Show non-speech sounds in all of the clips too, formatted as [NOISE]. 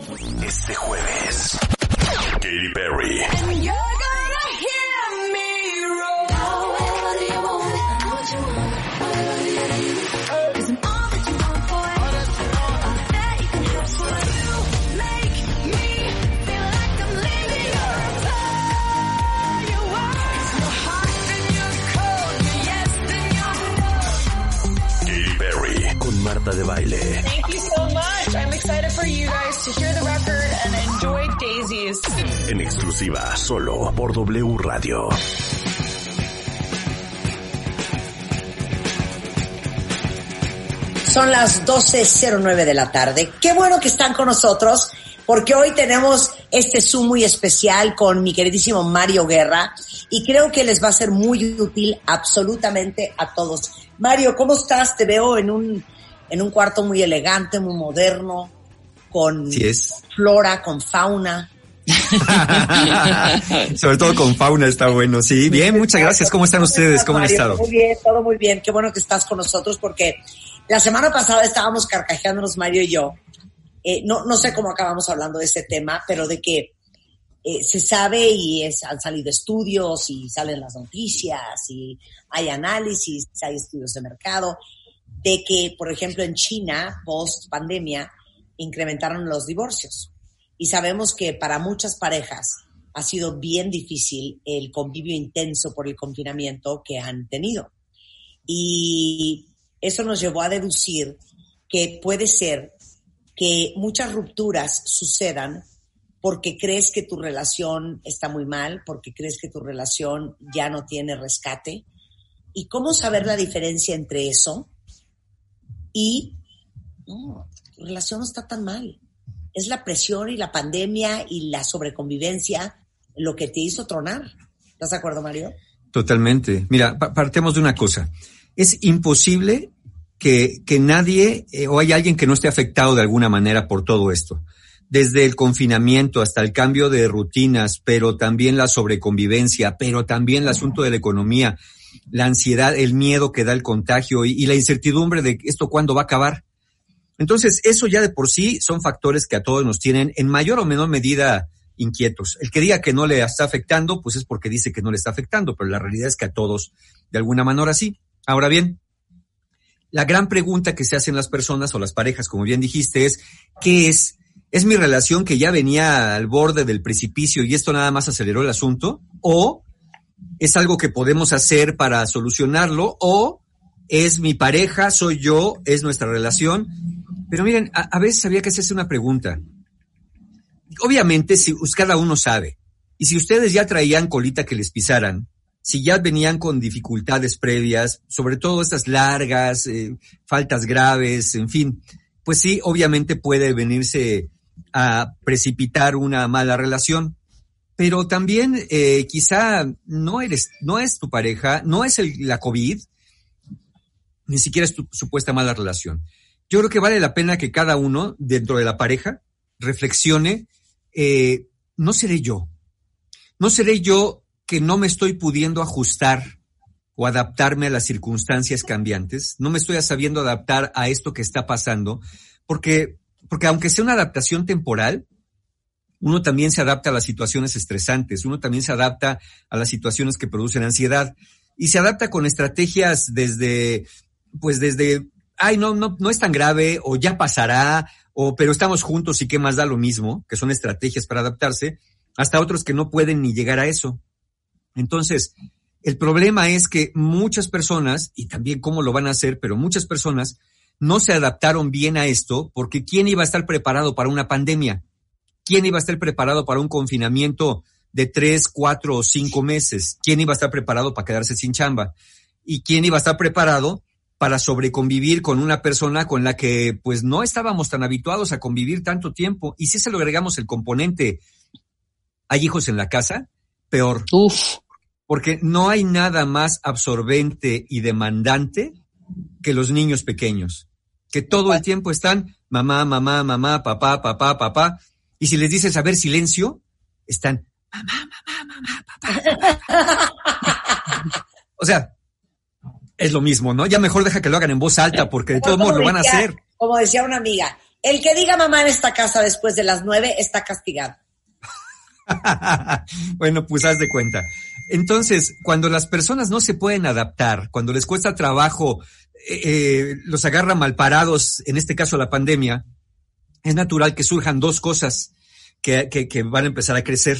Este jueves, Katy Perry. Katy Perry. Con Marta de Baile. Thank you so much. To hear the record and enjoy Daisies. En exclusiva, solo por W Radio. Son las 12.09 de la tarde. Qué bueno que están con nosotros porque hoy tenemos este Zoom muy especial con mi queridísimo Mario Guerra y creo que les va a ser muy útil absolutamente a todos. Mario, ¿cómo estás? Te veo en un, en un cuarto muy elegante, muy moderno, con Sí es. flora, con fauna. [LAUGHS] Sobre todo con fauna está bueno. Sí, bien, muchas gracias. ¿Cómo están ustedes? ¿Cómo han estado? Muy bien, todo muy bien. Qué bueno que estás con nosotros porque la semana pasada estábamos carcajeándonos Mario y yo. Eh, no, no sé cómo acabamos hablando de ese tema, pero de que eh, se sabe y es, han salido estudios y salen las noticias y hay análisis, hay estudios de mercado, de que, por ejemplo, en China, post pandemia, incrementaron los divorcios. Y sabemos que para muchas parejas ha sido bien difícil el convivio intenso por el confinamiento que han tenido. Y eso nos llevó a deducir que puede ser que muchas rupturas sucedan porque crees que tu relación está muy mal, porque crees que tu relación ya no tiene rescate. ¿Y cómo saber la diferencia entre eso y tu relación no está tan mal? Es la presión y la pandemia y la sobreconvivencia lo que te hizo tronar. ¿Estás de acuerdo, Mario? Totalmente. Mira, pa- partemos de una cosa. Es imposible que, que nadie eh, o hay alguien que no esté afectado de alguna manera por todo esto. Desde el confinamiento hasta el cambio de rutinas, pero también la sobreconvivencia, pero también el asunto de la economía, la ansiedad, el miedo que da el contagio y, y la incertidumbre de esto cuándo va a acabar. Entonces, eso ya de por sí son factores que a todos nos tienen en mayor o menor medida inquietos. El que diga que no le está afectando, pues es porque dice que no le está afectando, pero la realidad es que a todos, de alguna manera sí. Ahora bien, la gran pregunta que se hacen las personas o las parejas, como bien dijiste, es, ¿qué es? ¿Es mi relación que ya venía al borde del precipicio y esto nada más aceleró el asunto? ¿O es algo que podemos hacer para solucionarlo? ¿O es mi pareja, soy yo, es nuestra relación? Pero miren, a, veces había que hacerse una pregunta. Obviamente, si cada uno sabe, y si ustedes ya traían colita que les pisaran, si ya venían con dificultades previas, sobre todo estas largas, eh, faltas graves, en fin, pues sí, obviamente puede venirse a precipitar una mala relación. Pero también eh, quizá no eres, no es tu pareja, no es el, la COVID, ni siquiera es tu supuesta mala relación. Yo creo que vale la pena que cada uno dentro de la pareja reflexione, eh, no seré yo, no seré yo que no me estoy pudiendo ajustar o adaptarme a las circunstancias cambiantes, no me estoy sabiendo adaptar a esto que está pasando, porque, porque aunque sea una adaptación temporal, uno también se adapta a las situaciones estresantes, uno también se adapta a las situaciones que producen ansiedad y se adapta con estrategias desde, pues desde, ay, no, no, no es tan grave o ya pasará o pero estamos juntos y qué más da lo mismo, que son estrategias para adaptarse, hasta otros que no pueden ni llegar a eso. Entonces, el problema es que muchas personas, y también cómo lo van a hacer, pero muchas personas no se adaptaron bien a esto porque ¿quién iba a estar preparado para una pandemia? ¿Quién iba a estar preparado para un confinamiento de tres, cuatro o cinco meses? ¿Quién iba a estar preparado para quedarse sin chamba? ¿Y quién iba a estar preparado para sobreconvivir con una persona con la que pues no estábamos tan habituados a convivir tanto tiempo. Y si se lo agregamos el componente, hay hijos en la casa, peor. Uf. Porque no hay nada más absorbente y demandante que los niños pequeños, que todo el tiempo están mamá, mamá, mamá, papá, papá, papá. Y si les dices a ver silencio, están mamá, mamá, mamá, papá. papá. [LAUGHS] o sea, es lo mismo, ¿no? Ya mejor deja que lo hagan en voz alta porque de todos modos lo van a hacer. Como decía una amiga, el que diga mamá en esta casa después de las nueve está castigado. [LAUGHS] bueno, pues haz de cuenta. Entonces, cuando las personas no se pueden adaptar, cuando les cuesta trabajo, eh, eh, los agarra mal parados, en este caso la pandemia, es natural que surjan dos cosas que, que, que van a empezar a crecer.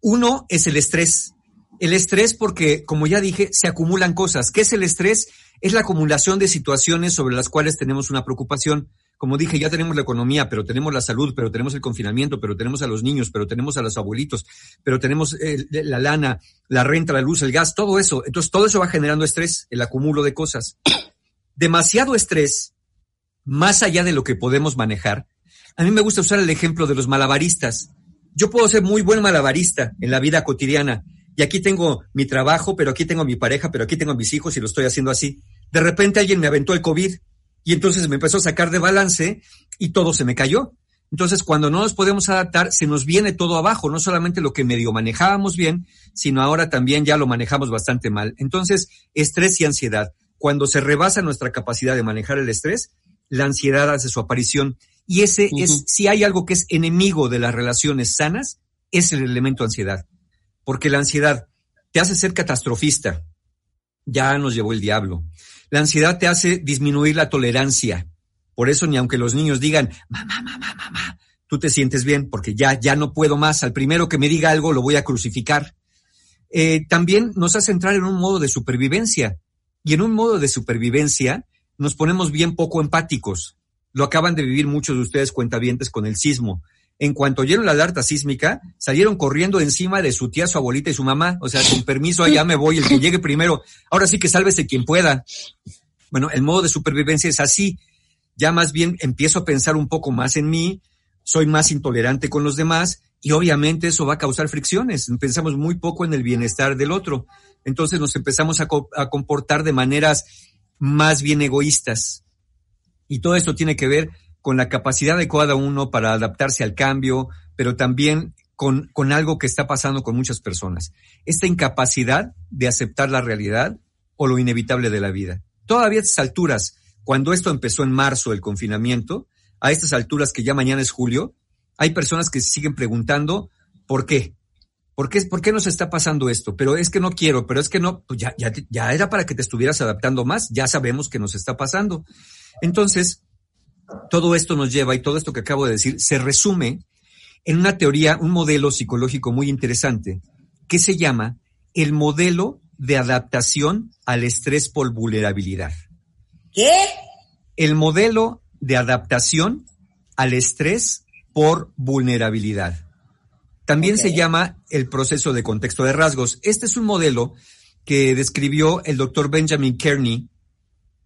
Uno es el estrés. El estrés porque, como ya dije, se acumulan cosas. ¿Qué es el estrés? Es la acumulación de situaciones sobre las cuales tenemos una preocupación. Como dije, ya tenemos la economía, pero tenemos la salud, pero tenemos el confinamiento, pero tenemos a los niños, pero tenemos a los abuelitos, pero tenemos eh, la lana, la renta, la luz, el gas, todo eso. Entonces, todo eso va generando estrés, el acumulo de cosas. Demasiado estrés, más allá de lo que podemos manejar. A mí me gusta usar el ejemplo de los malabaristas. Yo puedo ser muy buen malabarista en la vida cotidiana, y aquí tengo mi trabajo, pero aquí tengo mi pareja, pero aquí tengo mis hijos y lo estoy haciendo así. De repente alguien me aventó el COVID y entonces me empezó a sacar de balance y todo se me cayó. Entonces, cuando no nos podemos adaptar, se nos viene todo abajo, no solamente lo que medio manejábamos bien, sino ahora también ya lo manejamos bastante mal. Entonces, estrés y ansiedad. Cuando se rebasa nuestra capacidad de manejar el estrés, la ansiedad hace su aparición. Y ese uh -huh. es, si hay algo que es enemigo de las relaciones sanas, es el elemento ansiedad porque la ansiedad te hace ser catastrofista. Ya nos llevó el diablo. La ansiedad te hace disminuir la tolerancia. Por eso ni aunque los niños digan, mamá, mamá, mamá, tú te sientes bien porque ya, ya no puedo más. Al primero que me diga algo lo voy a crucificar. Eh, también nos hace entrar en un modo de supervivencia. Y en un modo de supervivencia nos ponemos bien poco empáticos. Lo acaban de vivir muchos de ustedes cuentavientes con el sismo en cuanto oyeron la alerta sísmica, salieron corriendo encima de su tía, su abuelita y su mamá. O sea, con permiso, allá me voy, el que llegue primero. Ahora sí que sálvese quien pueda. Bueno, el modo de supervivencia es así. Ya más bien empiezo a pensar un poco más en mí, soy más intolerante con los demás y obviamente eso va a causar fricciones. Pensamos muy poco en el bienestar del otro. Entonces nos empezamos a, a comportar de maneras más bien egoístas. Y todo esto tiene que ver con la capacidad de cada uno para adaptarse al cambio, pero también con, con algo que está pasando con muchas personas. Esta incapacidad de aceptar la realidad o lo inevitable de la vida. Todavía a estas alturas, cuando esto empezó en marzo, el confinamiento, a estas alturas que ya mañana es julio, hay personas que siguen preguntando por qué. ¿Por qué, ¿Por qué nos está pasando esto? Pero es que no quiero, pero es que no, pues ya, ya, ya era para que te estuvieras adaptando más, ya sabemos que nos está pasando. Entonces, todo esto nos lleva, y todo esto que acabo de decir, se resume en una teoría, un modelo psicológico muy interesante, que se llama el modelo de adaptación al estrés por vulnerabilidad. ¿Qué? El modelo de adaptación al estrés por vulnerabilidad. También okay. se llama el proceso de contexto de rasgos. Este es un modelo que describió el doctor Benjamin Kearney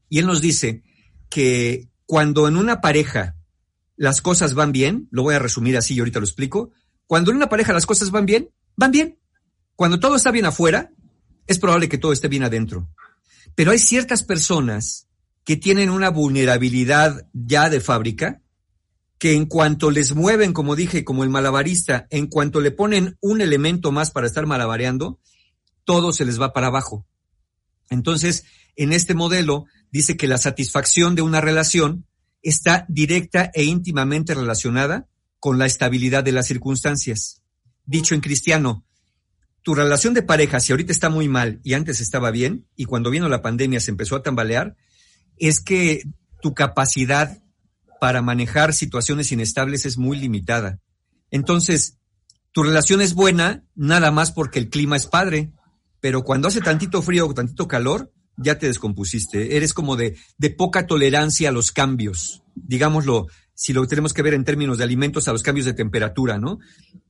y él nos dice que cuando en una pareja las cosas van bien, lo voy a resumir así y ahorita lo explico, cuando en una pareja las cosas van bien, van bien. Cuando todo está bien afuera, es probable que todo esté bien adentro. Pero hay ciertas personas que tienen una vulnerabilidad ya de fábrica, que en cuanto les mueven, como dije, como el malabarista, en cuanto le ponen un elemento más para estar malabareando, todo se les va para abajo. Entonces, en este modelo dice que la satisfacción de una relación está directa e íntimamente relacionada con la estabilidad de las circunstancias. Dicho en cristiano, tu relación de pareja, si ahorita está muy mal y antes estaba bien, y cuando vino la pandemia se empezó a tambalear, es que tu capacidad para manejar situaciones inestables es muy limitada. Entonces, tu relación es buena nada más porque el clima es padre, pero cuando hace tantito frío o tantito calor, ya te descompusiste. Eres como de, de poca tolerancia a los cambios. Digámoslo, si lo tenemos que ver en términos de alimentos, a los cambios de temperatura, ¿no?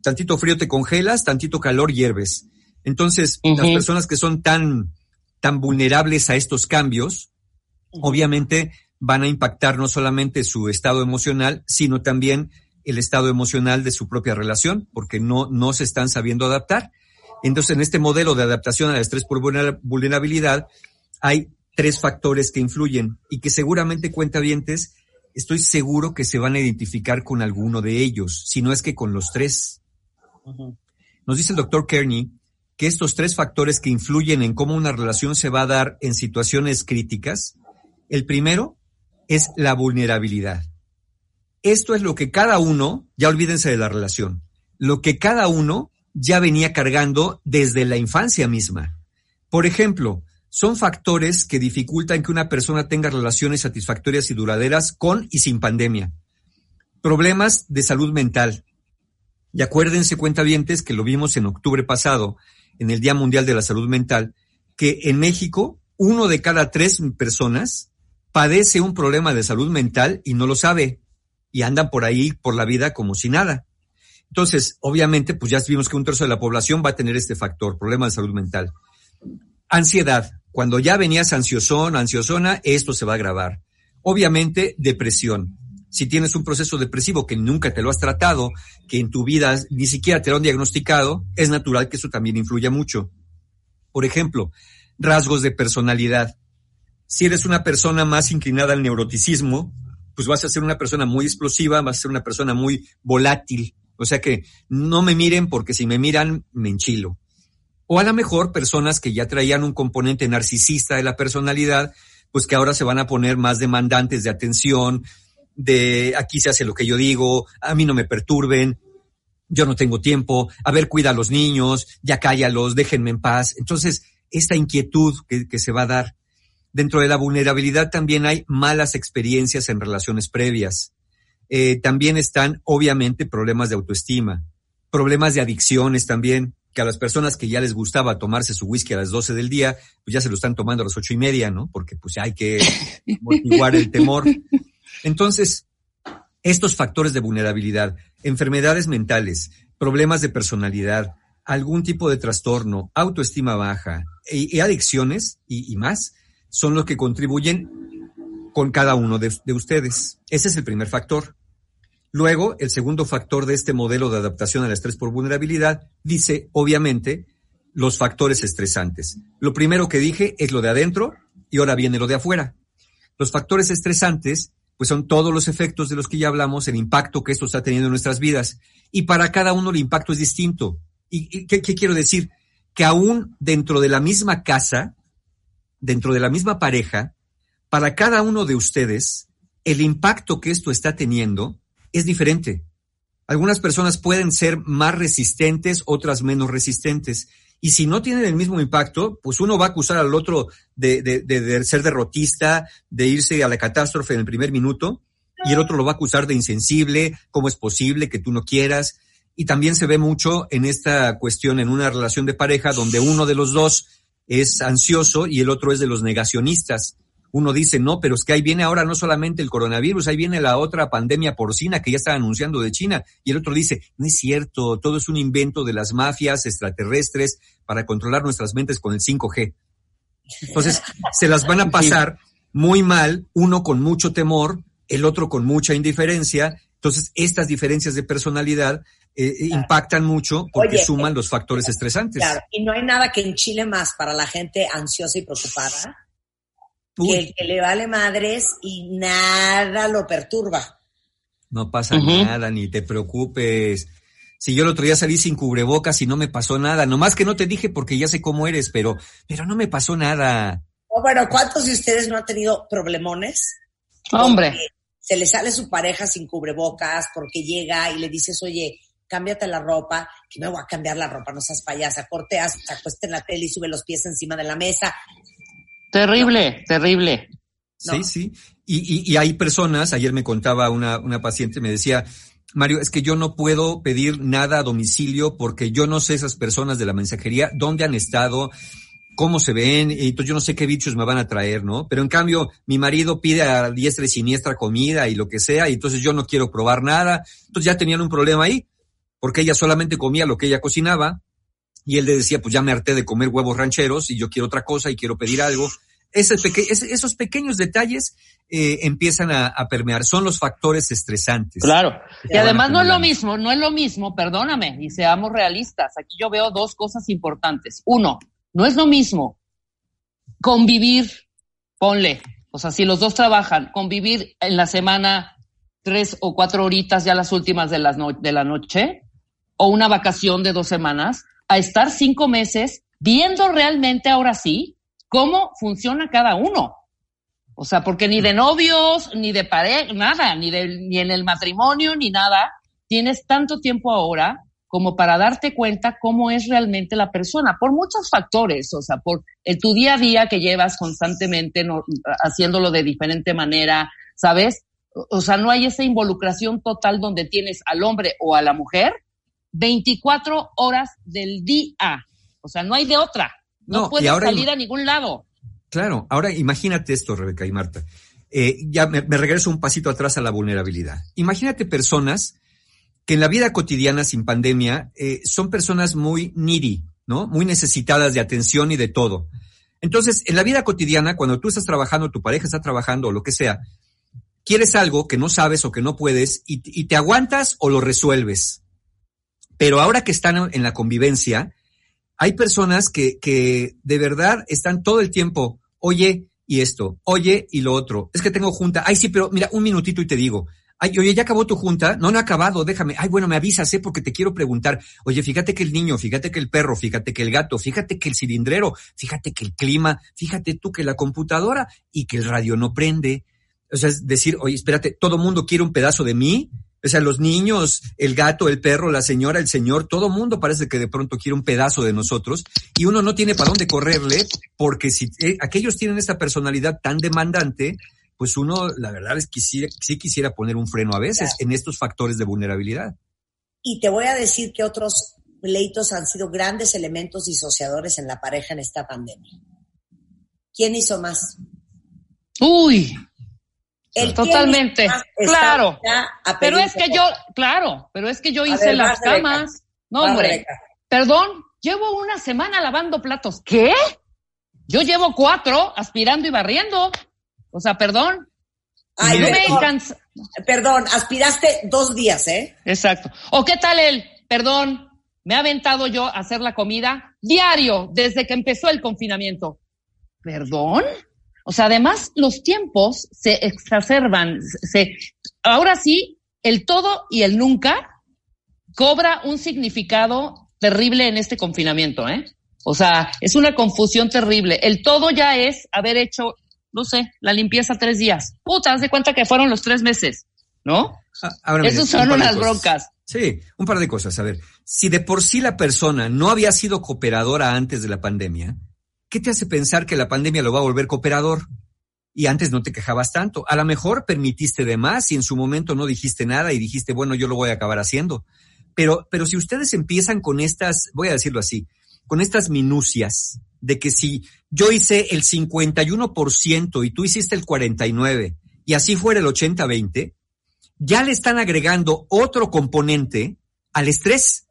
Tantito frío te congelas, tantito calor hierves. Entonces, uh -huh. las personas que son tan, tan vulnerables a estos cambios, obviamente van a impactar no solamente su estado emocional, sino también el estado emocional de su propia relación, porque no, no se están sabiendo adaptar. Entonces, en este modelo de adaptación al estrés por vulnerabilidad, hay tres factores que influyen y que seguramente cuenta vientes, estoy seguro que se van a identificar con alguno de ellos, si no es que con los tres. Nos dice el doctor Kearney que estos tres factores que influyen en cómo una relación se va a dar en situaciones críticas, el primero es la vulnerabilidad. Esto es lo que cada uno, ya olvídense de la relación, lo que cada uno ya venía cargando desde la infancia misma. Por ejemplo, son factores que dificultan que una persona tenga relaciones satisfactorias y duraderas con y sin pandemia. Problemas de salud mental. Y acuérdense, cuentavientes, que lo vimos en octubre pasado, en el Día Mundial de la Salud Mental, que en México uno de cada tres personas padece un problema de salud mental y no lo sabe y andan por ahí por la vida como si nada. Entonces, obviamente, pues ya vimos que un tercio de la población va a tener este factor, problema de salud mental. Ansiedad. Cuando ya venías ansiosón, ansiosona, esto se va a agravar. Obviamente, depresión. Si tienes un proceso depresivo que nunca te lo has tratado, que en tu vida ni siquiera te lo han diagnosticado, es natural que eso también influya mucho. Por ejemplo, rasgos de personalidad. Si eres una persona más inclinada al neuroticismo, pues vas a ser una persona muy explosiva, vas a ser una persona muy volátil. O sea que no me miren porque si me miran, me enchilo. O a lo mejor personas que ya traían un componente narcisista de la personalidad, pues que ahora se van a poner más demandantes de atención, de aquí se hace lo que yo digo, a mí no me perturben, yo no tengo tiempo, a ver, cuida a los niños, ya cállalos, déjenme en paz. Entonces, esta inquietud que, que se va a dar. Dentro de la vulnerabilidad también hay malas experiencias en relaciones previas. Eh, también están, obviamente, problemas de autoestima, problemas de adicciones también, que a las personas que ya les gustaba tomarse su whisky a las 12 del día, pues ya se lo están tomando a las ocho y media, ¿no? Porque pues hay que motivar el temor. Entonces, estos factores de vulnerabilidad, enfermedades mentales, problemas de personalidad, algún tipo de trastorno, autoestima baja y, adicciones y más, son los que contribuyen con cada uno de, ustedes. Ese es el primer factor. Luego, el segundo factor de este modelo de adaptación al estrés por vulnerabilidad dice, obviamente, los factores estresantes. Lo primero que dije es lo de adentro y ahora viene lo de afuera. Los factores estresantes, pues son todos los efectos de los que ya hablamos, el impacto que esto está teniendo en nuestras vidas. Y para cada uno el impacto es distinto. ¿Y qué, qué quiero decir? Que aún dentro de la misma casa, dentro de la misma pareja, para cada uno de ustedes, el impacto que esto está teniendo es diferente. Algunas personas pueden ser más resistentes, otras menos resistentes. Y si no tienen el mismo impacto, pues uno va a acusar al otro de, ser derrotista, de irse a la catástrofe en el primer minuto, y el otro lo va a acusar de insensible, cómo es posible que tú no quieras. Y también se ve mucho en esta cuestión, en una relación de pareja, donde uno de los dos es ansioso y el otro es de los negacionistas. Uno dice, no, pero es que ahí viene ahora no solamente el coronavirus, ahí viene la otra pandemia porcina que ya está anunciando de China. Y el otro dice, no es cierto, todo es un invento de las mafias extraterrestres para controlar nuestras mentes con el 5G. Entonces, se las van a pasar muy mal, uno con mucho temor, el otro con mucha indiferencia. Entonces, estas diferencias de personalidad eh, eh, impactan mucho porque suman los factores estresantes. Claro, y no hay nada que enchile más para la gente ansiosa y preocupada que el que le vale madres y nada lo perturba. No pasa nada, ni te preocupes. Si yo el otro día salí sin cubrebocas y no me pasó nada, nomás que no te dije porque ya sé cómo eres, pero, pero no me pasó nada. bueno, ¿cuántos de ustedes no han tenido problemones? Hombre. Se le sale su pareja sin cubrebocas porque llega y le dices, oye, cámbiate la ropa, que me voy a cambiar la ropa, no seas payasa, corteas, se acuesta en la tele y sube los pies encima de la mesa. Terrible, terrible. Sí, sí. Y, y, hay personas, ayer me contaba una, una paciente, me decía, Mario, es que yo no puedo pedir nada a domicilio porque yo no sé esas personas de la mensajería dónde han estado, cómo se ven, y entonces yo no sé qué bichos me van a traer, ¿no? Pero en cambio, mi marido pide a diestra y siniestra comida y lo que sea, y entonces yo no quiero probar nada. Entonces ya tenían un problema ahí porque ella solamente comía lo que ella cocinaba y él le decía, pues ya me harté de comer huevos rancheros y yo quiero otra cosa y quiero pedir algo. Ese peque- ese- esos pequeños detalles eh, empiezan a, a permear, son los factores estresantes. Claro. Y además no es lo mismo, no es lo mismo, perdóname, y seamos realistas. Aquí yo veo dos cosas importantes. Uno, no es lo mismo convivir, ponle, o sea, si los dos trabajan, convivir en la semana tres o cuatro horitas ya las últimas de, las no- de la noche, o una vacación de dos semanas, a estar cinco meses viendo realmente ahora sí cómo funciona cada uno. O sea, porque ni de novios, ni de pareja, nada, ni, de, ni en el matrimonio, ni nada, tienes tanto tiempo ahora como para darte cuenta cómo es realmente la persona, por muchos factores, o sea, por el, tu día a día que llevas constantemente no- haciéndolo de diferente manera, ¿sabes? O- sea, no hay esa involucración total donde tienes al hombre o a la mujer 24 horas del día. O sea, no hay de otra. No, No, puedes salir a ningún lado. Claro, ahora imagínate esto, Rebeca y Marta. Eh, ya me, me regreso un pasito atrás a la vulnerabilidad. Imagínate personas que en la vida cotidiana sin pandemia eh, son personas muy needy, ¿no? Muy necesitadas de atención y de todo. Entonces, en la vida cotidiana, cuando tú estás trabajando, tu pareja está trabajando o lo que sea, quieres algo que no sabes o que no puedes y, y te aguantas o lo resuelves. Pero ahora que están en la convivencia, hay personas que, que de verdad están todo el tiempo, oye, y esto, oye, y lo otro. Es que tengo junta. Ay, sí, pero mira, un minutito y te digo. Ay, oye, ¿ya acabó tu junta? No, no ha acabado, déjame. Ay, bueno, me avisas, ¿eh? Porque te quiero preguntar. Oye, fíjate que el niño, fíjate que el perro, fíjate que el gato, fíjate que el cilindrero, fíjate que el clima, fíjate tú que la computadora y que el radio no prende. O sea, es decir, oye, espérate, todo mundo quiere un pedazo de mí. O sea, los niños, el gato, el perro, la señora, el señor, todo mundo parece que de pronto quiere un pedazo de nosotros y uno no tiene para dónde correrle porque si eh, aquellos tienen esta personalidad tan demandante, pues uno, la verdad es que sí, sí quisiera poner un freno a veces Claro. en estos factores de vulnerabilidad. Y te voy a decir que otros pleitos han sido grandes elementos disociadores en la pareja en esta pandemia. ¿Quién hizo más? Uy, El Totalmente, claro. pero es que yo, claro, pero es que yo hice ver, las camas. No, hombre, perdón, llevo una semana lavando platos. ¿Qué? Yo llevo cuatro aspirando y barriendo. O sea, perdón. Ay, yo me perdón, cansa- perdón, aspiraste dos días, ¿eh? Exacto. ¿O qué tal el, perdón, me ha aventado yo a hacer la comida diario desde que empezó el confinamiento? ¿Perdón? O sea, además los tiempos se exacerban, se, ahora sí, el todo y el nunca cobra un significado terrible en este confinamiento, ¿eh? O sea, es una confusión terrible. El todo ya es haber hecho, no sé, la limpieza tres días. Puta, haz de cuenta que fueron los tres meses, ¿no? Ah, ahora Esos son unas cosas. broncas. Sí, un par de cosas. A ver, si de por sí la persona no había sido cooperadora antes de la pandemia, ¿qué te hace pensar que la pandemia lo va a volver cooperador? Y antes no te quejabas tanto. A lo mejor permitiste de más y en su momento no dijiste nada y dijiste, bueno, yo lo voy a acabar haciendo. Pero, pero si ustedes empiezan con estas, voy a decirlo así, con estas minucias de que si yo hice el 51% y tú hiciste el 49% y así fuera el 80-20, ya le están agregando otro componente al estrés,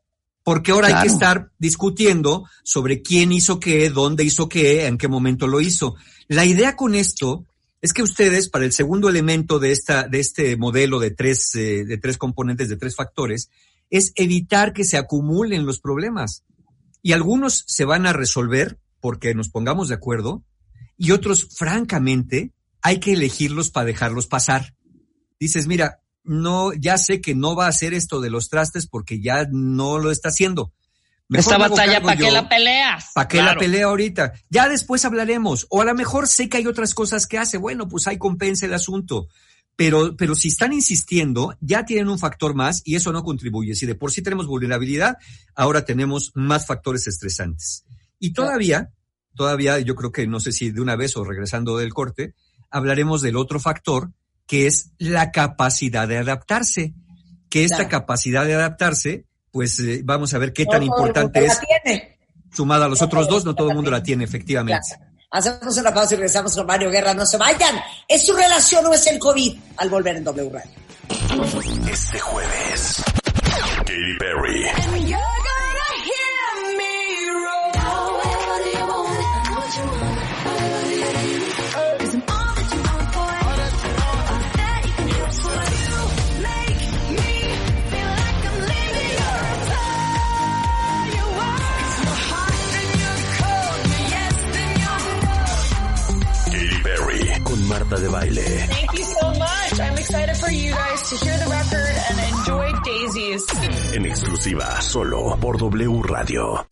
porque ahora hay que estar discutiendo sobre quién hizo qué, dónde hizo qué, en qué momento lo hizo. La idea con esto es que ustedes, para el segundo elemento de esta, de este modelo de tres, eh, de tres componentes, de tres factores, es evitar que se acumulen los problemas. Y algunos se van a resolver porque nos pongamos de acuerdo, y otros, francamente, hay que elegirlos para dejarlos pasar. Dices, mira, no, ya sé que no va a hacer esto de los trastes porque ya no lo está haciendo. Mejor Esta batalla, ¿para qué la peleas? ¿Para qué Claro. la pelea ahorita? Ya después hablaremos. O a lo mejor sé que hay otras cosas que hace. Bueno, pues ahí compensa el asunto. Pero, pero si están insistiendo, ya tienen un factor más y eso no contribuye. Si de por sí tenemos vulnerabilidad, ahora tenemos más factores estresantes. Y todavía, todavía, yo creo que no sé si de una vez o regresando del corte, hablaremos del otro factor que es la capacidad de adaptarse. Que esta Claro. capacidad de adaptarse, pues eh, vamos a ver qué No tan todo el mundo importante la es tiene. sumada a los No otros dos, no todo el mundo la la tiene, efectivamente. Claro. Hacemos una pausa y regresamos con Mario Guerra. No se vayan. ¿Es su relación o es el COVID? Al volver en W Radio. Este jueves, Katy Perry, Marta de Baile. Thank you so much. I'm excited for you guys to hear the record and enjoy Daisies. En exclusiva, solo por W Radio.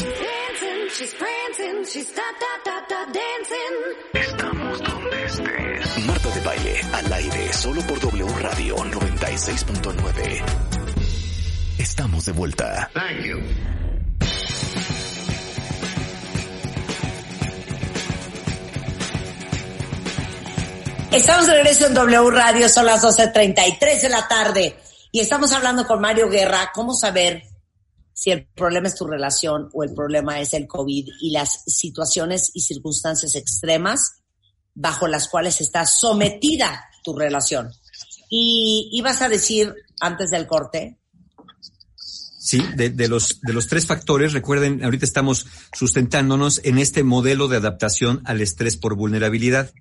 Dancing, she's prancing, she's da da da da dancing. Estamos donde estés. Marta de Baile, al aire, solo por W Radio 96.9. Estamos de vuelta. Thank you. Estamos de regreso en W Radio, son las 12.33 de la tarde y estamos hablando con Mario Guerra, cómo saber si el problema es tu relación o el problema es el COVID y las situaciones y circunstancias extremas bajo las cuales está sometida tu relación. Y ibas a decir antes del corte, Sí, de, de los, de los tres factores, recuerden, ahorita estamos sustentándonos en este modelo de adaptación al estrés por vulnerabilidad.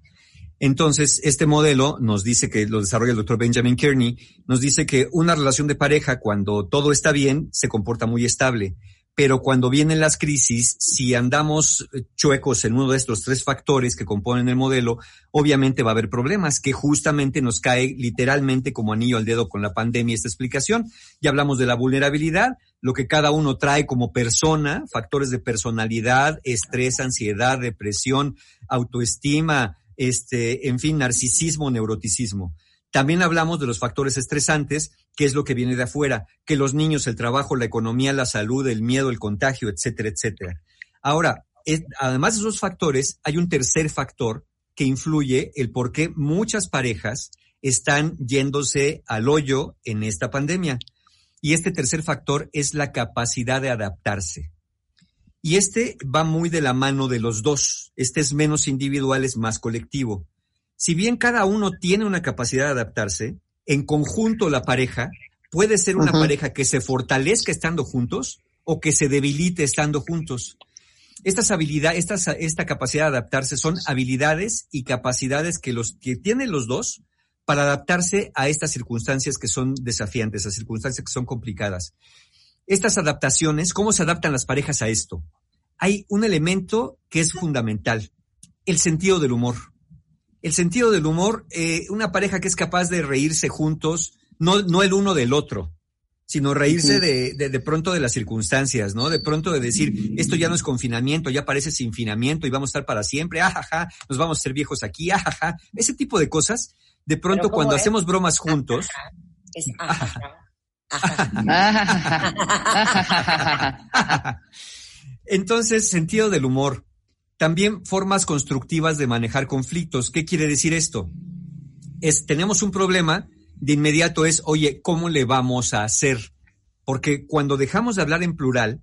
Entonces, este modelo nos dice que lo desarrolla el doctor Benjamin Kearney, nos dice que una relación de pareja, cuando todo está bien, se comporta muy estable. Pero cuando vienen las crisis, si andamos eh, chuecos en uno de estos tres factores que componen el modelo, obviamente va a haber problemas, que justamente nos cae literalmente como anillo al dedo con la pandemia esta explicación. Ya hablamos de la vulnerabilidad, lo que cada uno trae como persona, factores de personalidad, estrés, ansiedad, depresión, autoestima, este, en fin, narcisismo, neuroticismo. También hablamos de los factores estresantes, que es lo que viene de afuera, que los niños, el trabajo, la economía, la salud, el miedo, el contagio, etcétera, etcétera. Ahora, además de esos factores, hay un tercer factor que influye el por qué muchas parejas están yéndose al hoyo en esta pandemia. Y este tercer factor es la capacidad de adaptarse. Y este va muy de la mano de los dos. Este es menos individual, es más colectivo. Si bien cada uno tiene una capacidad de adaptarse, en conjunto la pareja puede ser una pareja que se fortalezca estando juntos o que se debilite estando juntos. Estas habilidades, estas, esta capacidad de adaptarse son habilidades y capacidades que los que tienen los dos para adaptarse a estas circunstancias que son desafiantes, a circunstancias que son complicadas. Estas adaptaciones, ¿cómo se adaptan las parejas a esto? Hay un elemento que es fundamental, el sentido del humor. El sentido del humor, eh, una pareja que es capaz de reírse juntos, no, no el uno del otro, sino reírse de, de, de pronto de las circunstancias, ¿no? De pronto de decir, esto ya no es confinamiento, ya parece sinfinamiento y vamos a estar para siempre, ajaja, nos vamos a ser viejos aquí, ajaja. Ese tipo de cosas, de pronto ¿cómo cuando es? hacemos bromas juntos, es. [LAUGHS] [LAUGHS] Entonces, sentido del humor. También formas constructivas de manejar conflictos. ¿Qué quiere decir esto? Es, tenemos un problema, de inmediato es, oye, ¿cómo le vamos a hacer? Porque cuando dejamos de hablar en plural,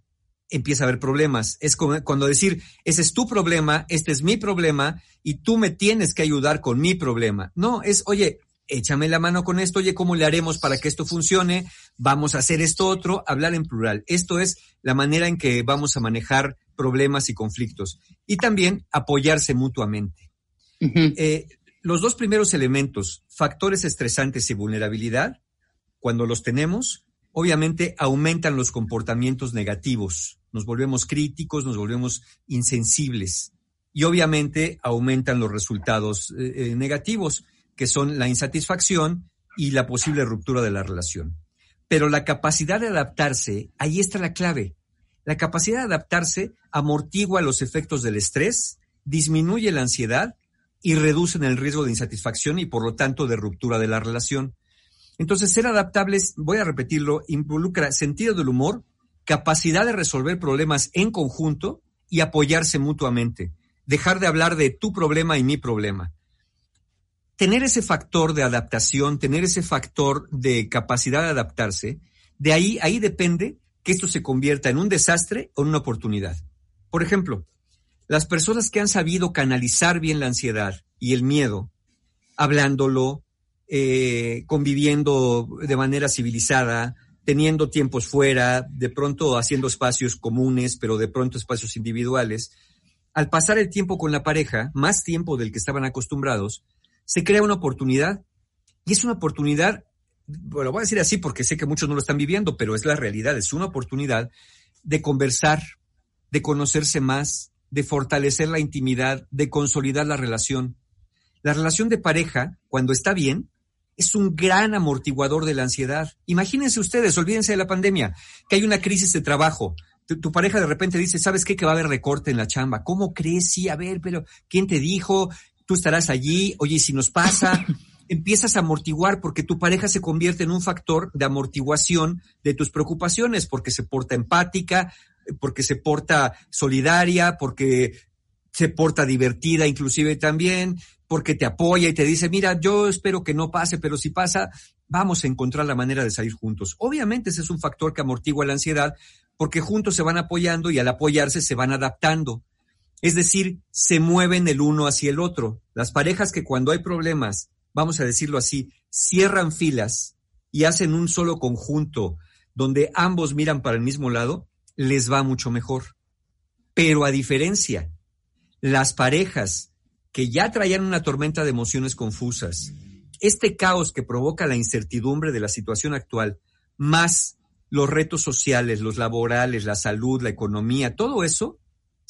empieza a haber problemas. Es como cuando decir, ese es tu problema, este es mi problema, y tú me tienes que ayudar con mi problema. No, es, oye, échame la mano con esto, oye, ¿cómo le haremos para que esto funcione? Vamos a hacer esto otro, hablar en plural. Esto es la manera en que vamos a manejar problemas y conflictos. Y también apoyarse mutuamente. Eh, los dos primeros elementos, factores estresantes y vulnerabilidad, cuando los tenemos, obviamente aumentan los comportamientos negativos. Nos volvemos críticos, nos volvemos insensibles. Y obviamente aumentan los resultados eh, eh, negativos, que son la insatisfacción y la posible ruptura de la relación. Pero la capacidad de adaptarse, ahí está la clave. La capacidad de adaptarse amortigua los efectos del estrés, disminuye la ansiedad y reducen el riesgo de insatisfacción y por lo tanto de ruptura de la relación. Entonces, ser adaptables, voy a repetirlo, involucra sentido del humor, capacidad de resolver problemas en conjunto y apoyarse mutuamente. Dejar de hablar de tu problema y mi problema. Tener ese factor de adaptación, tener ese factor de capacidad de adaptarse, de ahí, ahí depende que esto se convierta en un desastre o en una oportunidad. Por ejemplo, las personas que han sabido canalizar bien la ansiedad y el miedo, hablándolo, eh, conviviendo de manera civilizada, teniendo tiempos fuera, de pronto haciendo espacios comunes, pero de pronto espacios individuales, al pasar el tiempo con la pareja, más tiempo del que estaban acostumbrados, se crea una oportunidad. Y es una oportunidad, bueno, voy a decir así porque sé que muchos no lo están viviendo, pero es la realidad, es una oportunidad de conversar, de conocerse más, de fortalecer la intimidad, de consolidar la relación. La relación de pareja, cuando está bien, es un gran amortiguador de la ansiedad. Imagínense ustedes, olvídense de la pandemia, que hay una crisis de trabajo. Tu, tu pareja de repente dice, ¿sabes qué? Que va a haber recorte en la chamba. ¿Cómo crees? Sí, a ver, pero ¿quién te dijo? Tú estarás allí. Oye, ¿y si nos pasa, [LAUGHS] empiezas a amortiguar porque tu pareja se convierte en un factor de amortiguación de tus preocupaciones, porque se porta empática, porque se porta solidaria, porque se porta divertida inclusive también, porque te apoya y te dice, mira, yo espero que no pase, pero si pasa, vamos a encontrar la manera de salir juntos. Obviamente ese es un factor que amortigua la ansiedad, porque juntos se van apoyando y al apoyarse se van adaptando. Es decir, se mueven el uno hacia el otro. Las parejas que cuando hay problemas, vamos a decirlo así, cierran filas y hacen un solo conjunto donde ambos miran para el mismo lado, les va mucho mejor. Pero a diferencia, las parejas que ya traían una tormenta de emociones confusas, este caos que provoca la incertidumbre de la situación actual, más los retos sociales, los laborales, la salud, la economía, todo eso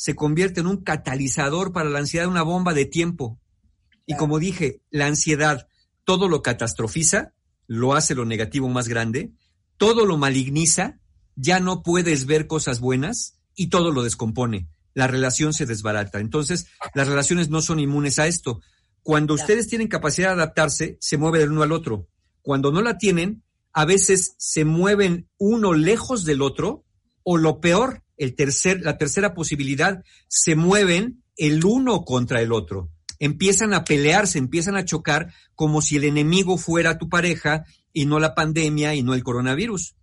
se convierte en un catalizador para la ansiedad, una bomba de tiempo. Y como dije, la ansiedad todo lo catastrofiza, lo hace lo negativo más grande, todo lo maligniza, ya no puedes ver cosas buenas y todo lo descompone. La relación se desbarata. Entonces, las relaciones no son inmunes a esto. Cuando ustedes tienen capacidad de adaptarse, se mueve del uno al otro. Cuando no la tienen, a veces se mueven uno lejos del otro, o lo peor, el tercer, la tercera posibilidad, se mueven el uno contra el otro. Empiezan a pelearse, empiezan a chocar como si el enemigo fuera tu pareja y no la pandemia y no el coronavirus.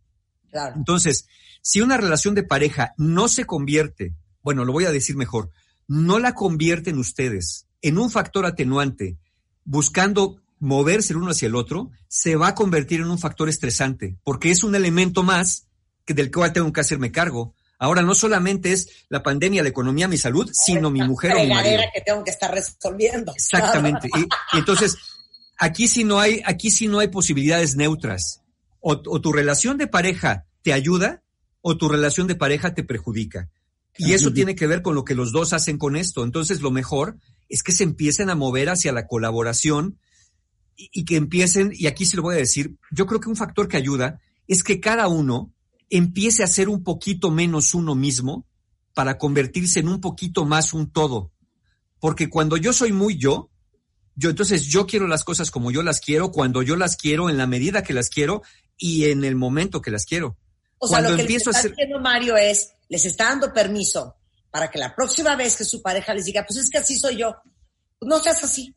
Claro. Entonces, si una relación de pareja no se convierte, bueno, lo voy a decir mejor, no la convierten ustedes en un factor atenuante, buscando moverse el uno hacia el otro, se va a convertir en un factor estresante, porque es un elemento más que del cual tengo que hacerme cargo. Ahora no solamente es la pandemia, la economía, mi salud, sino mi mujer o mi marido. que tengo que estar resolviendo. Exactamente. Y, y entonces, aquí sí no hay, aquí sí no hay posibilidades neutras. O, o tu relación de pareja te ayuda o tu relación de pareja te perjudica. Y eso tiene que ver con lo que los dos hacen con esto. Entonces, lo mejor es que se empiecen a mover hacia la colaboración y, y que empiecen, y aquí se lo voy a decir, yo creo que un factor que ayuda es que cada uno empiece a ser un poquito menos uno mismo para convertirse en un poquito más un todo. Porque cuando yo soy muy yo, yo entonces yo quiero las cosas como yo las quiero, cuando yo las quiero, en la medida que las quiero y en el momento que las quiero. O sea, Cuando lo que empiezo a les está hacer- diciendo Mario es, les está dando permiso para que la próxima vez que su pareja les diga, pues es que así soy yo, no seas así.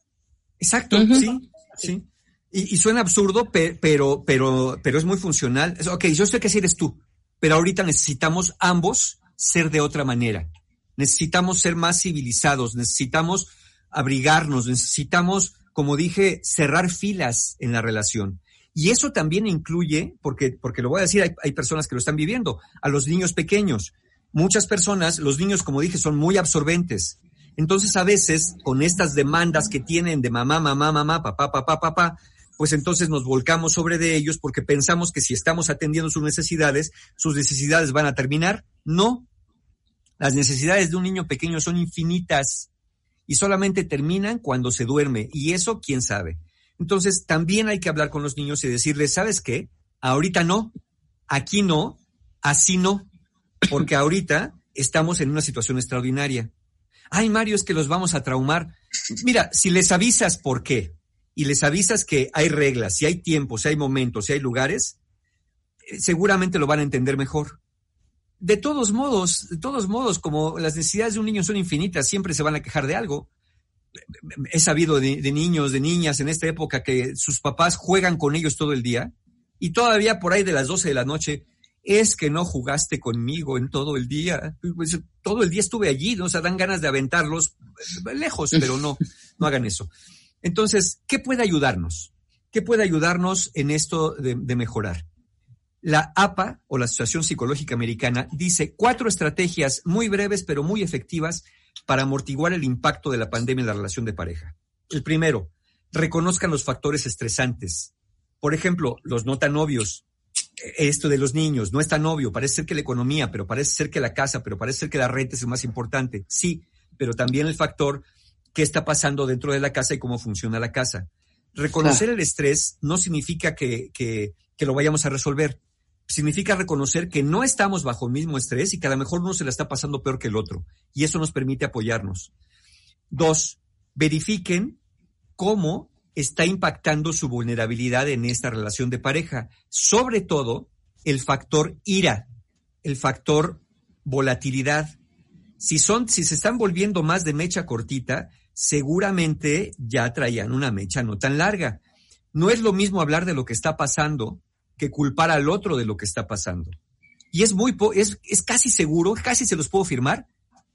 Exacto, sí, sí. Y, y suena absurdo, pe- pero, pero, pero es muy funcional. Es, ok, yo sé que sí eres tú, pero ahorita necesitamos ambos ser de otra manera. Necesitamos ser más civilizados, necesitamos abrigarnos, necesitamos, como dije, cerrar filas en la relación. Y eso también incluye, porque, porque lo voy a decir, hay, hay personas que lo están viviendo, a los niños pequeños. Muchas personas, los niños, como dije, son muy absorbentes. Entonces, a veces, con estas demandas que tienen de mamá, mamá, mamá, papá, papá, papá, pues entonces nos volcamos sobre de ellos porque pensamos que si estamos atendiendo sus necesidades, sus necesidades van a terminar. No. Las necesidades de un niño pequeño son infinitas y solamente terminan cuando se duerme. Y eso, quién sabe. Entonces, también hay que hablar con los niños y decirles, ¿sabes qué? Ahorita no, aquí no, así no, porque ahorita estamos en una situación extraordinaria. Ay, Mario, es que los vamos a traumar. Mira, si les avisas por qué y les avisas que hay reglas, si hay tiempos, si hay momentos, si hay lugares, eh, seguramente lo van a entender mejor. De todos modos, de todos modos, como las necesidades de un niño son infinitas, siempre se van a quejar de algo. He sabido de, de niños, de niñas en esta época que sus papás juegan con ellos todo el día y todavía por ahí de las 12 de la noche, es que no jugaste conmigo en todo el día. Pues, todo el día estuve allí, ¿no? o sea, dan ganas de aventarlos eh, lejos, pero no, no hagan eso. Entonces, ¿qué puede ayudarnos? ¿Qué puede ayudarnos en esto de, mejorar? La APA, o la Asociación Psicológica Americana, dice cuatro estrategias muy breves pero muy efectivas para amortiguar el impacto de la pandemia en la relación de pareja. El primero, reconozcan los factores estresantes. Por ejemplo, los no tan obvios. Esto de los niños, no es tan obvio. Parece ser que la economía, pero parece ser que la casa, pero parece ser que la renta es el más importante. Sí, pero también el factor qué está pasando dentro de la casa y cómo funciona la casa. Reconocer el estrés no significa que, que, que lo vayamos a resolver. Significa reconocer que no estamos bajo el mismo estrés y que a lo mejor uno se la está pasando peor que el otro. Y eso nos permite apoyarnos. Dos, verifiquen cómo está impactando su vulnerabilidad en esta relación de pareja. Sobre todo, el factor ira, el factor volatilidad. Si son, si se están volviendo más de mecha cortita, seguramente ya traían una mecha no tan larga. No es lo mismo hablar de lo que está pasando que culpar al otro de lo que está pasando. Y es muy, es, es casi seguro, casi se los puedo firmar,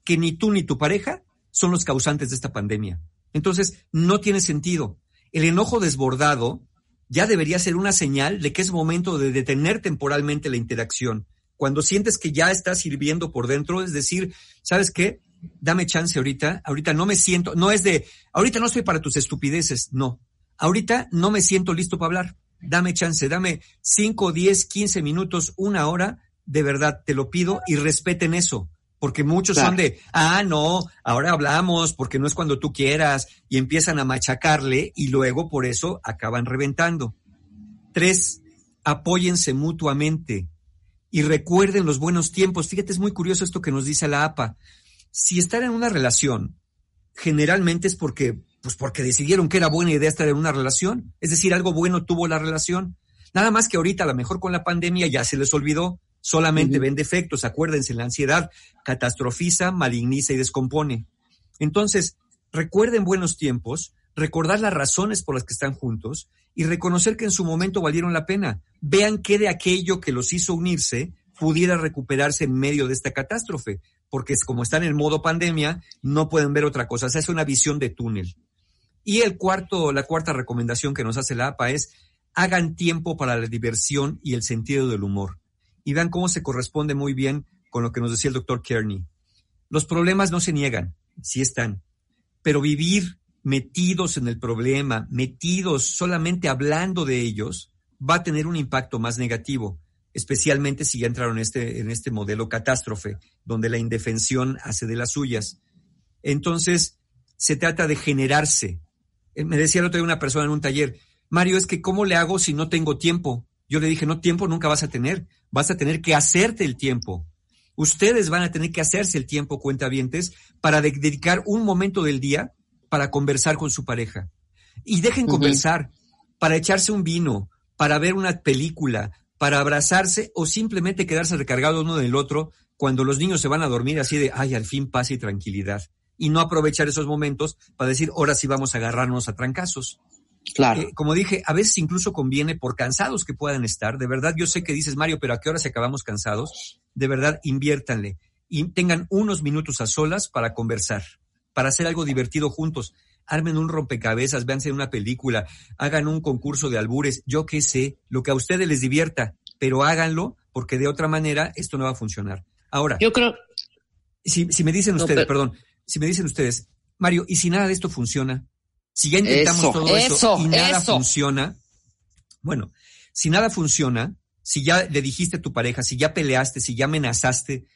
que ni tú ni tu pareja son los causantes de esta pandemia. Entonces, no tiene sentido. El enojo desbordado ya debería ser una señal de que es momento de detener temporalmente la interacción. Cuando sientes que ya estás hirviendo por dentro, es decir, ¿sabes qué? Dame chance ahorita, ahorita no me siento, no es de, ahorita no estoy para tus estupideces, no. Ahorita no me siento listo para hablar. Dame chance, dame 5, 10, 15 minutos, una hora, de verdad, te lo pido y respeten eso. Porque muchos son de, ah, no, ahora hablamos porque no es cuando tú quieras y empiezan a machacarle y luego por eso acaban reventando. Tres, apóyense mutuamente y recuerden los buenos tiempos. Fíjate, es muy curioso esto que nos dice la APA. Si estar en una relación, generalmente es porque, pues porque decidieron que era buena idea estar en una relación. Es decir, algo bueno tuvo la relación. Nada más que ahorita, a lo mejor con la pandemia, ya se les olvidó. Solamente ven defectos. Acuérdense, la ansiedad catastrofiza, maligniza y descompone. Entonces, recuerden buenos tiempos, recordar las razones por las que están juntos y reconocer que en su momento valieron la pena. Vean qué de aquello que los hizo unirse pudiera recuperarse en medio de esta catástrofe, porque es como están en modo pandemia, no pueden ver otra cosa. Se hace una visión de túnel. Y el cuarto, la cuarta recomendación que nos hace la APA es hagan tiempo para la diversión y el sentido del humor. Y vean cómo se corresponde muy bien con lo que nos decía el doctor Kearney. Los problemas no se niegan, sí están, pero vivir metidos en el problema, metidos solamente hablando de ellos, va a tener un impacto más negativo, especialmente si ya entraron en este, en este modelo catástrofe, donde la indefensión hace de las suyas. Entonces, se trata de generarse. Eh, Me decía el otro día una persona en un taller, Mario, es que ¿cómo le hago si no tengo tiempo? Yo le dije, no, tiempo nunca vas a tener, vas a tener que hacerte el tiempo. Ustedes van a tener que hacerse el tiempo, cuentavientes, para de- dedicar un momento del día para conversar con su pareja. Y dejen conversar, para echarse un vino, para ver una película, para abrazarse o simplemente quedarse recargado uno del otro cuando los niños se van a dormir así de, ay, al fin paz y tranquilidad. Y no aprovechar esos momentos para decir, ahora sí vamos a agarrarnos a trancazos. Claro. Eh, como dije, a veces incluso conviene por cansados que puedan estar. De verdad, yo sé que dices, Mario, pero ¿a qué hora se acabamos cansados? De verdad, inviértanle y tengan unos minutos a solas para conversar, para hacer algo divertido juntos. Armen un rompecabezas, véanse una película, hagan un concurso de albures, yo qué sé, lo que a ustedes les divierta, pero háganlo porque de otra manera esto no va a funcionar. Ahora, Yo creo, si, si me dicen No, ustedes, pero- perdón, si me dicen ustedes, Mario, ¿y si nada de esto funciona? Si ya intentamos Eso, todo eso, eso, y nada eso. funciona, bueno, si nada funciona, si ya le dijiste a tu pareja, si ya peleaste, si ya amenazaste,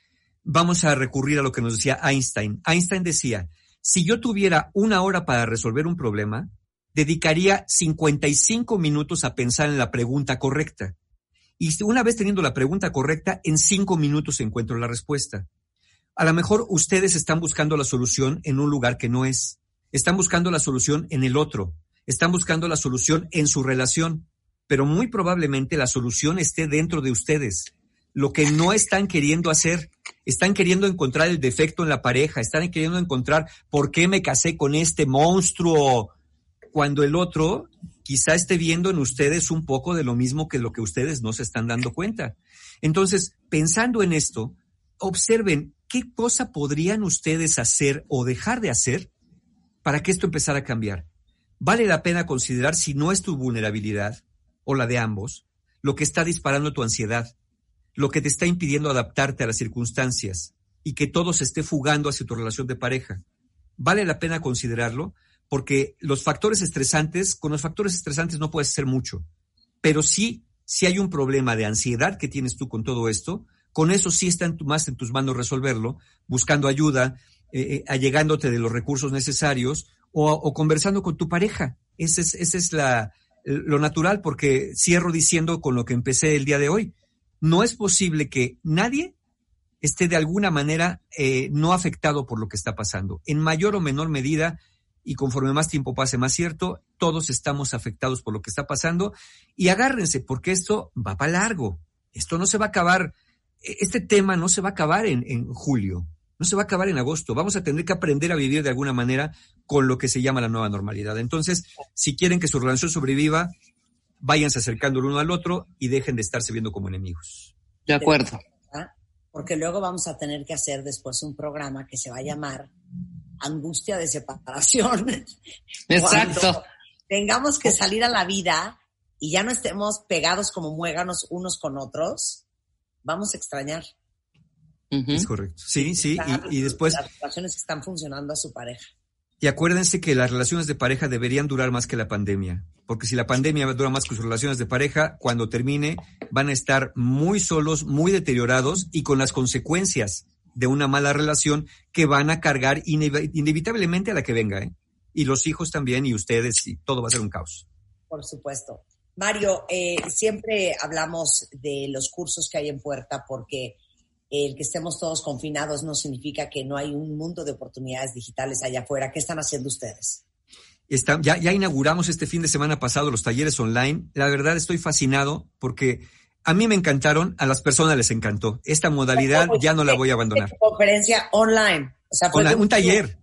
vamos a recurrir a lo que nos decía Einstein. Einstein decía, si yo tuviera una hora para resolver un problema, dedicaría 55 minutos a pensar en la pregunta correcta. Y una vez teniendo la pregunta correcta, en cinco minutos encuentro la respuesta. A lo mejor ustedes están buscando la solución en un lugar que no es. Están buscando la solución en el otro. Están buscando la solución en su relación. Pero muy probablemente la solución esté dentro de ustedes. Lo que no están queriendo hacer, están queriendo encontrar el defecto en la pareja, están queriendo encontrar por qué me casé con este monstruo, cuando el otro quizá esté viendo en ustedes un poco de lo mismo que lo que ustedes no se están dando cuenta. Entonces, pensando en esto, observen qué cosa podrían ustedes hacer o dejar de hacer para que esto empezara a cambiar. Vale la pena considerar si no es tu vulnerabilidad o la de ambos, lo que está disparando tu ansiedad, lo que te está impidiendo adaptarte a las circunstancias y que todo se esté fugando hacia tu relación de pareja. Vale la pena considerarlo porque los factores estresantes, con los factores estresantes no puedes hacer mucho, pero sí, si hay un problema de ansiedad que tienes tú con todo esto, con eso sí está en tu- más en tus manos resolverlo, buscando ayuda, eh, eh, allegándote de los recursos necesarios o, conversando con tu pareja. Ese es, es la, lo natural, porque cierro diciendo con lo que empecé el día de hoy. No es posible que nadie esté de alguna manera eh, no afectado por lo que está pasando. En mayor o menor medida, y conforme más tiempo pase, más cierto, todos estamos afectados por lo que está pasando. Y agárrense, porque esto va para largo. Esto no se va a acabar, e- este tema no se va a acabar en, en julio, no se va a acabar en agosto. Vamos a tener que aprender a vivir de alguna manera con lo que se llama la nueva normalidad. Entonces, si quieren que su relación sobreviva, váyanse acercando el uno al otro y dejen de estarse viendo como enemigos. De acuerdo. Porque luego vamos a tener que hacer después un programa que se va a llamar Angustia de Separación. [LAUGHS] Exacto. Cuando tengamos que salir a la vida y ya no estemos pegados como muéganos unos con otros, vamos a extrañar. Es correcto. Sí, sí. Y, y después, Las relaciones que están funcionando a su pareja. Y acuérdense que las relaciones de pareja deberían durar más que la pandemia. Porque si la pandemia dura más que sus relaciones de pareja, cuando termine, van a estar muy solos, muy deteriorados y con las consecuencias de una mala relación que van a cargar inev- inevitablemente a la que venga, ¿eh? Y los hijos también, y ustedes, y todo va a ser un caos. Por supuesto. Mario, eh, siempre hablamos de los cursos que hay en puerta porque el que estemos todos confinados no significa que no hay un mundo de oportunidades digitales allá afuera. ¿Qué están haciendo ustedes? Está- ya, ya inauguramos este fin de semana pasado los talleres online. La verdad estoy fascinado porque a mí me encantaron, a las personas les encantó. Esta modalidad ya no la voy a abandonar. Conferencia online. O sea, Online, un taller,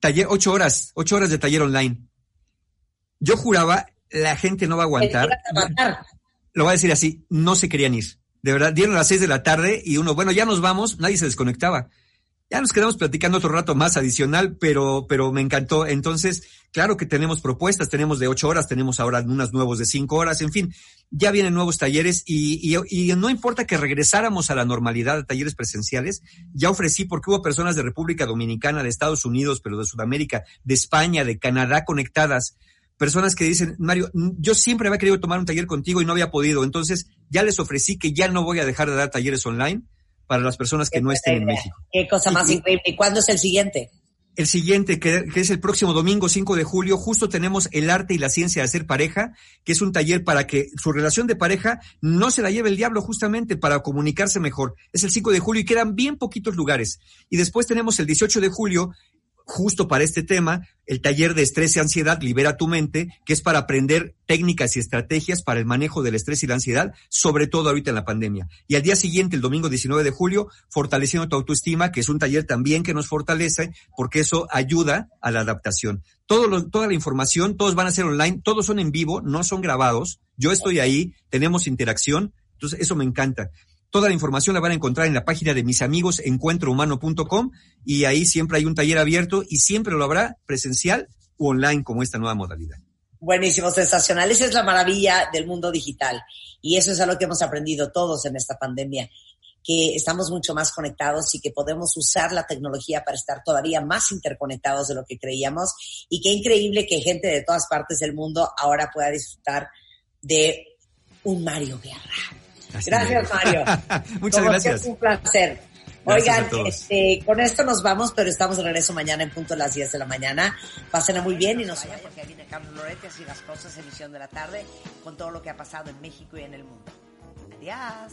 taller, ocho horas, ocho horas de taller online. Yo juraba, la gente no va a aguantar. Lo voy a decir así, no se querían ir. De verdad, dieron las seis de la tarde y uno, bueno, ya nos vamos, nadie se desconectaba. Ya nos quedamos platicando otro rato más adicional, pero, pero me encantó. Entonces, claro que tenemos propuestas, tenemos de ocho horas, tenemos ahora unas nuevos de cinco horas, en fin, ya vienen nuevos talleres y, y, y no importa que regresáramos a la normalidad de talleres presenciales, ya ofrecí porque hubo personas de República Dominicana, de Estados Unidos, pero de Sudamérica, de España, de Canadá conectadas, personas que dicen, Mario, yo siempre había querido tomar un taller contigo y no había podido, entonces ya les ofrecí que ya no voy a dejar de dar talleres online para las personas que no estén en México. Qué cosa más Y- increíble. ¿Y cuándo es el siguiente? El siguiente, que, que es el próximo domingo 5 de julio, justo tenemos el arte y la ciencia de ser pareja, que es un taller para que su relación de pareja no se la lleve el diablo, justamente para comunicarse mejor. Es el 5 de julio y quedan bien poquitos lugares. Y después tenemos el 18 de julio, justo para este tema, el taller de estrés y ansiedad, Libera tu mente, que es para aprender técnicas y estrategias para el manejo del estrés y la ansiedad, sobre todo ahorita en la pandemia. Y al día siguiente, el domingo 19 de julio, Fortaleciendo tu autoestima, que es un taller también que nos fortalece, porque eso ayuda a la adaptación. Todo lo- toda la información, todos van a ser online, todos son en vivo, no son grabados. Yo estoy ahí, tenemos interacción, entonces eso me encanta. Toda la información la van a encontrar en la página de mis amigos encuentrohumano.com y ahí siempre hay un taller abierto y siempre lo habrá presencial u online como esta nueva modalidad. Buenísimo, sensacional. Esa es la maravilla del mundo digital. Y eso es algo que hemos aprendido todos en esta pandemia, que estamos mucho más conectados y que podemos usar la tecnología para estar todavía más interconectados de lo que creíamos. Y qué increíble que gente de todas partes del mundo ahora pueda disfrutar de un Mario Guerra. Así Gracias, es. Mario. [LAUGHS] Muchas Como gracias. siempre, un placer. Gracias Oigan, este, con esto nos vamos, pero estamos de regreso mañana en punto a las 10 de la mañana. Pásenla muy bien y nos vayan porque ahí viene Carlos Loretti, así las cosas, emisión de la tarde, con todo lo que ha pasado en México y en el mundo. Adiós.